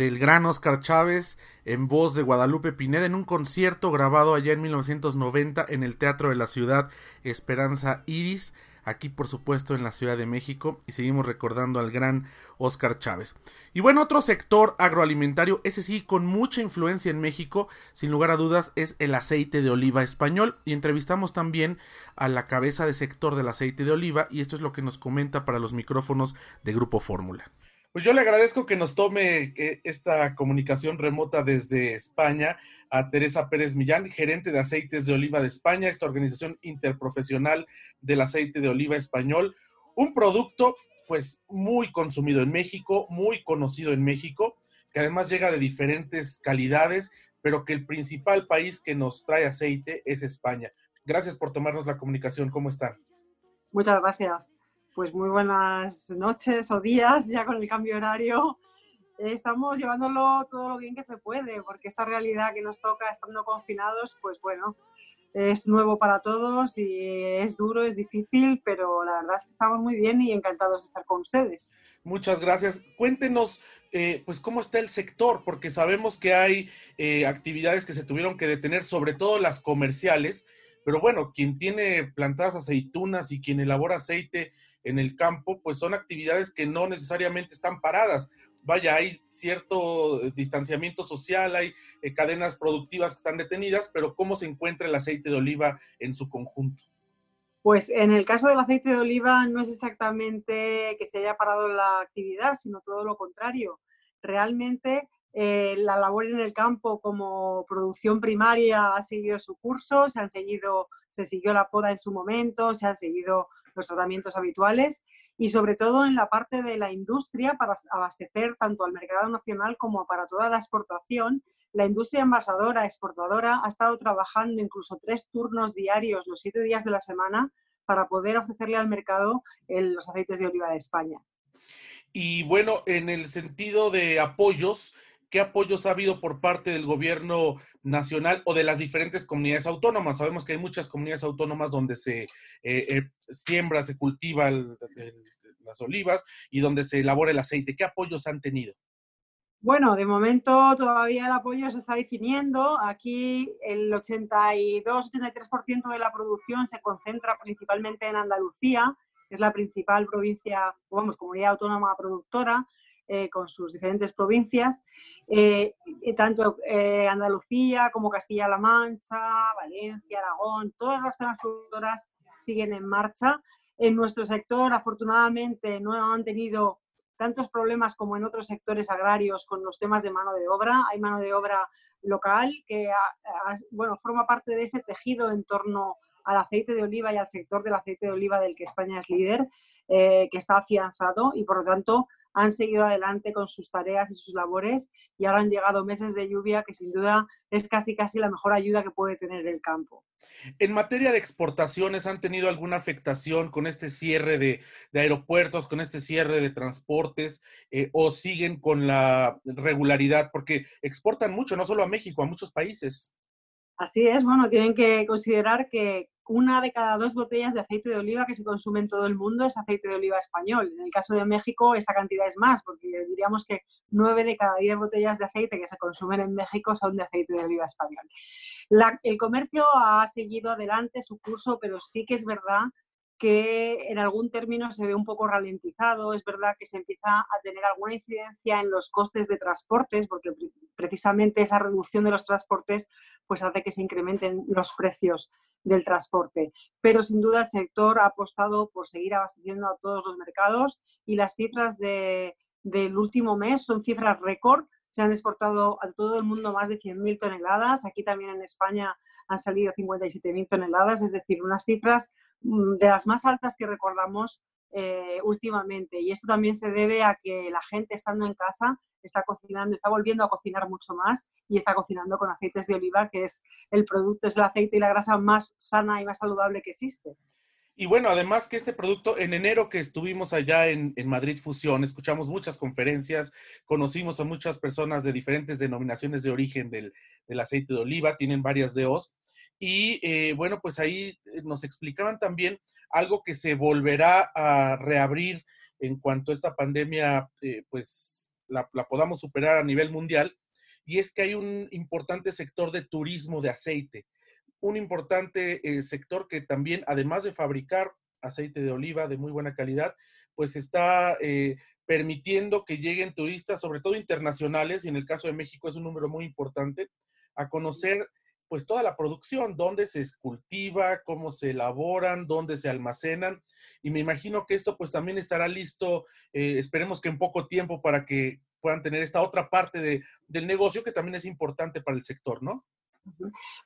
del gran Oscar Chávez en voz de Guadalupe Pineda en un concierto grabado allá en 1990 en el Teatro de la Ciudad Esperanza Iris, aquí por supuesto en la Ciudad de México y seguimos recordando al gran Oscar Chávez. Y bueno, otro sector agroalimentario, ese sí con mucha influencia en México, sin lugar a dudas, es el aceite de oliva español y entrevistamos también a la cabeza de sector del aceite de oliva y esto es lo que nos comenta para los micrófonos de Grupo Fórmula. Pues yo le agradezco que nos tome eh, esta comunicación remota desde España a Teresa Pérez Millán, gerente de aceites de oliva de España, esta organización interprofesional del aceite de oliva español, un producto pues muy consumido en México, muy conocido en México, que además llega de diferentes calidades, pero que el principal país que nos trae aceite es España. Gracias por tomarnos la comunicación. ¿Cómo están? Muchas gracias. Pues muy buenas noches o días ya con el cambio horario. Estamos llevándolo todo lo bien que se puede, porque esta realidad que nos toca estando confinados, pues bueno, es nuevo para todos y es duro, es difícil, pero la verdad es que estamos muy bien y encantados de estar con ustedes. Muchas gracias. Cuéntenos, eh, pues, cómo está el sector, porque sabemos que hay eh, actividades que se tuvieron que detener, sobre todo las comerciales, pero bueno, quien tiene plantadas aceitunas y quien elabora aceite, en el campo, pues son actividades que no necesariamente están paradas. Vaya, hay cierto eh, distanciamiento social, hay eh, cadenas productivas que están detenidas, pero ¿cómo se encuentra el aceite de oliva en su conjunto? Pues en el caso del aceite de oliva no es exactamente que se haya parado la actividad, sino todo lo contrario. Realmente eh, la labor en el campo como producción primaria ha seguido su curso, se han seguido, se siguió la poda en su momento, se han seguido los tratamientos habituales y sobre todo en la parte de la industria para abastecer tanto al mercado nacional como para toda la exportación. La industria envasadora, exportadora, ha estado trabajando incluso tres turnos diarios, los siete días de la semana, para poder ofrecerle al mercado los aceites de oliva de España. Y bueno, en el sentido de apoyos, ¿qué apoyos ha habido por parte del gobierno nacional o de las diferentes comunidades autónomas? Sabemos que hay muchas comunidades autónomas donde se eh, eh, siembra, se cultiva las olivas y donde se elabora el aceite. ¿Qué apoyos han tenido? Bueno, de momento todavía el apoyo se está definiendo. Aquí el 82-83% de la producción se concentra principalmente en Andalucía, que es la principal provincia, vamos, comunidad autónoma productora. Eh, con sus diferentes provincias, eh, tanto eh, Andalucía como Castilla-La Mancha, Valencia, Aragón, todas las zonas productoras siguen en marcha. En nuestro sector, afortunadamente, no han tenido tantos problemas como en otros sectores agrarios con los temas de mano de obra. Hay mano de obra local que bueno, forma parte de ese tejido en torno al aceite de oliva y al sector del aceite de oliva del que España es líder, que está afianzado y por lo tanto han seguido adelante con sus tareas y sus labores y ahora han llegado meses de lluvia que sin duda es casi casi la mejor ayuda que puede tener el campo. En materia de exportaciones, ¿han tenido alguna afectación con este cierre de, aeropuertos, con este cierre de transportes eh, o siguen con la regularidad? Porque exportan mucho, no solo a México, a muchos países. Así es, bueno, tienen que considerar que una de cada dos botellas de aceite de oliva que se consume en todo el mundo es aceite de oliva español. En el caso de México, esa cantidad es más, porque diríamos que nueve de cada diez botellas de aceite que se consumen en México son de aceite de oliva español. el comercio ha seguido adelante su curso, pero sí que es verdad que en algún término se ve un poco ralentizado. Es verdad que se empieza a tener alguna incidencia en los costes de transportes, porque precisamente esa reducción de los transportes pues hace que se incrementen los precios del transporte. Pero sin duda el sector ha apostado por seguir abasteciendo a todos los mercados y las cifras del último mes son cifras récord. Se han exportado a todo el mundo más de 100.000 toneladas. Aquí también en España han salido 57.000 toneladas, es decir, unas cifras de las más altas que recordamos eh, últimamente. Y esto también se debe a que la gente estando en casa está cocinando, está volviendo a cocinar mucho más y está cocinando con aceites de oliva, que es el producto, es el aceite y la grasa más sana y más saludable que existe. Y bueno, además que este producto, en enero que estuvimos allá en, Madrid Fusión, escuchamos muchas conferencias, conocimos a muchas personas de diferentes denominaciones de origen del, aceite de oliva, tienen varias DOs. Y eh, bueno, pues ahí eh, nos explicaban también algo que se volverá a reabrir en cuanto a esta pandemia, eh, pues la, la podamos superar a nivel mundial. Y es que hay un importante sector de turismo de aceite un importante eh, sector que también, además de fabricar aceite de oliva de muy buena calidad, pues está eh, permitiendo que lleguen turistas, sobre todo internacionales, y en el caso de México es un número muy importante, a conocer pues toda la producción, dónde se cultiva, cómo se elaboran, dónde se almacenan. Y me imagino que esto pues también estará listo, eh, esperemos que en poco tiempo para que puedan tener esta otra parte de, del negocio que también es importante para el sector, ¿no?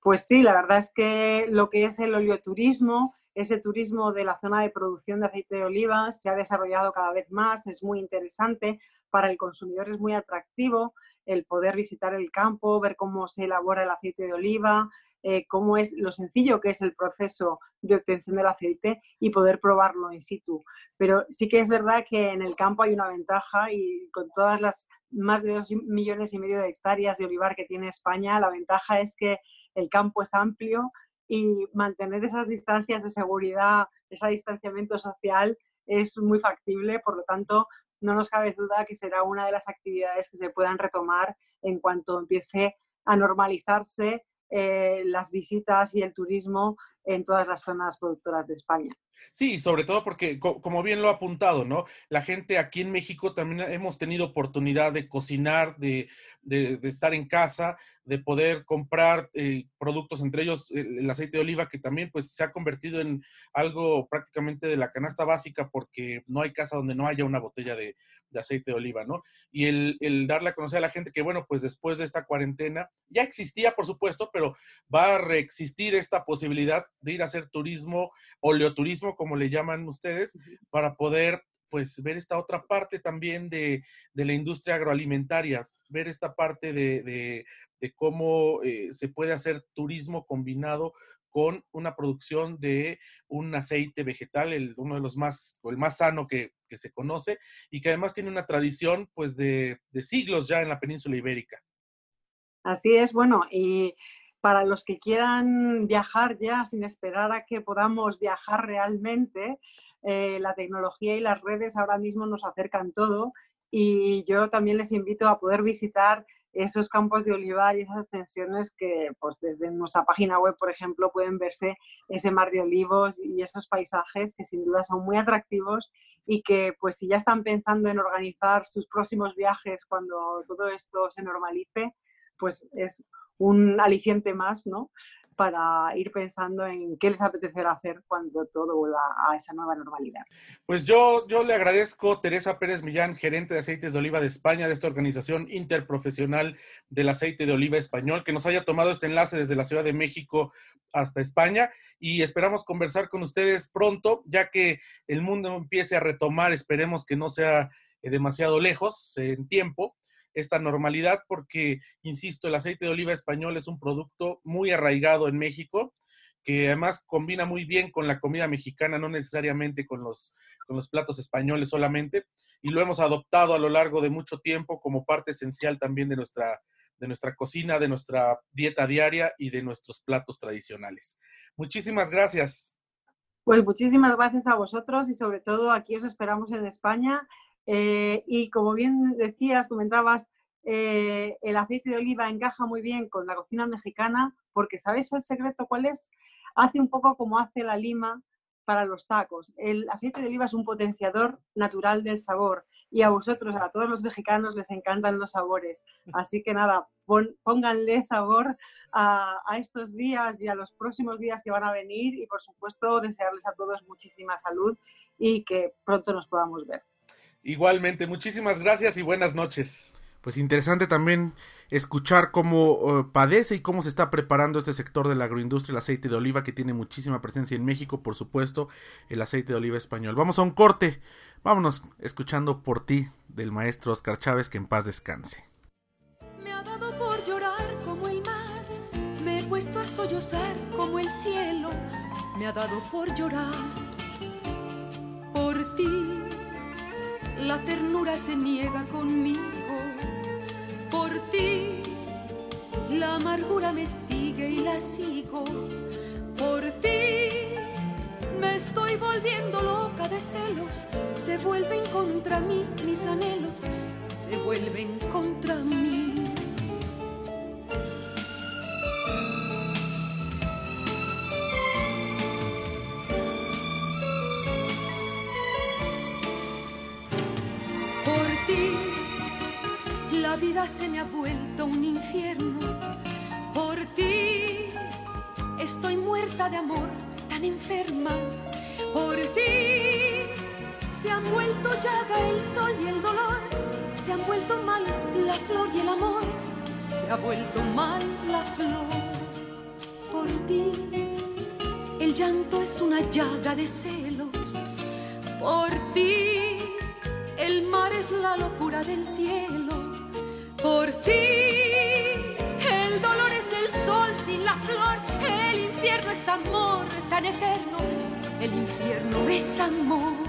Pues sí, la verdad es que lo que es el oleoturismo, ese turismo de la zona de producción de aceite de oliva se ha desarrollado cada vez más, es muy interesante, para el consumidor es muy atractivo el poder visitar el campo, ver cómo se elabora el aceite de oliva, eh, cómo es lo sencillo que es el proceso de obtención del aceite y poder probarlo in situ. Pero sí que es verdad que en el campo hay una ventaja y con todas las más de dos millones y medio de hectáreas de olivar que tiene España, la ventaja es que el campo es amplio y mantener esas distancias de seguridad, ese distanciamiento social es muy factible, por lo tanto, no nos cabe duda que será una de las actividades que se puedan retomar en cuanto empiece a normalizarse eh, las visitas y el turismo en todas las zonas productoras de España. Sí, sobre todo porque, como bien lo ha apuntado, ¿no? La gente aquí en México también hemos tenido oportunidad de cocinar, de, de, estar en casa, de poder comprar eh, productos, entre ellos el, aceite de oliva, que también pues se ha convertido en algo prácticamente de la canasta básica porque no hay casa donde no haya una botella de, de aceite de oliva, ¿no? Y el, el, darle a conocer a la gente que, bueno, pues después de esta cuarentena, ya existía, por supuesto, pero va a reexistir esta posibilidad de ir a hacer turismo, oleoturismo, como le llaman ustedes, para poder, pues, ver esta otra parte también de, de la industria agroalimentaria, ver esta parte de, de, de cómo eh, se puede hacer turismo combinado con una producción de un aceite vegetal, el, uno de los más, o el más sano que, se conoce, y que además tiene una tradición pues de, siglos ya en la península ibérica. Así es, bueno, y para los que quieran viajar ya sin esperar a que podamos viajar realmente, eh, la tecnología y las redes ahora mismo nos acercan todo y yo también les invito a poder visitar esos campos de olivar y esas extensiones que pues desde nuestra página web, por ejemplo, pueden verse ese mar de olivos y esos paisajes que sin duda son muy atractivos y que pues si ya están pensando en organizar sus próximos viajes cuando todo esto se normalice, pues es un aliciente más, ¿no? Para ir pensando en qué les apetecerá hacer cuando todo vuelva a esa nueva normalidad. Pues yo, yo le agradezco Teresa Pérez Millán, gerente de aceites de oliva de España, de esta organización interprofesional del aceite de oliva español, que nos haya tomado este enlace desde la Ciudad de México hasta España y esperamos conversar con ustedes pronto, ya que el mundo empiece a retomar, esperemos que no sea eh, demasiado lejos en tiempo esta normalidad porque, insisto, el aceite de oliva español es un producto muy arraigado en México que además combina muy bien con la comida mexicana, no necesariamente con los, con los platos españoles solamente, y lo hemos adoptado a lo largo de mucho tiempo como parte esencial también de nuestra, de nuestra cocina, de nuestra dieta diaria y de nuestros platos tradicionales. Muchísimas gracias. Pues muchísimas gracias a vosotros y sobre todo aquí os esperamos en España eh, y como bien decías, comentabas, eh, el aceite de oliva encaja muy bien con la cocina mexicana porque ¿sabes el secreto cuál es? Hace un poco como hace la lima para los tacos. El aceite de oliva es un potenciador natural del sabor y a vosotros, a todos los mexicanos, les encantan los sabores. Así que nada, pónganle sabor a, a, estos días y a los próximos días que van a venir y por supuesto desearles a todos muchísima salud y que pronto nos podamos ver. Igualmente, muchísimas gracias y buenas noches. Pues interesante también escuchar cómo eh, padece y cómo se está preparando este sector de la agroindustria, el aceite de oliva, que tiene muchísima presencia en México, por supuesto, el aceite de oliva español. Vamos a un corte, vámonos escuchando por ti del maestro Oscar Chávez, que en paz descanse. Me ha dado por llorar como el mar, me he puesto a sollozar como el cielo, me ha dado por llorar por ti. La ternura se niega conmigo por ti. La amargura me sigue y la sigo por ti. Me estoy volviendo loca de celos. Se vuelven contra mí mis anhelos. Se vuelven contra mí. De amor, tan enferma. Por ti se han vuelto llaga el sol y el dolor. Se han vuelto mal la flor y el amor. Se ha vuelto mal la flor. Por ti el llanto es una llaga de celos. Por ti el mar es la locura del cielo por ti. El dolor es el sol sin la flor, el infierno es amor tan eterno, el infierno es amor.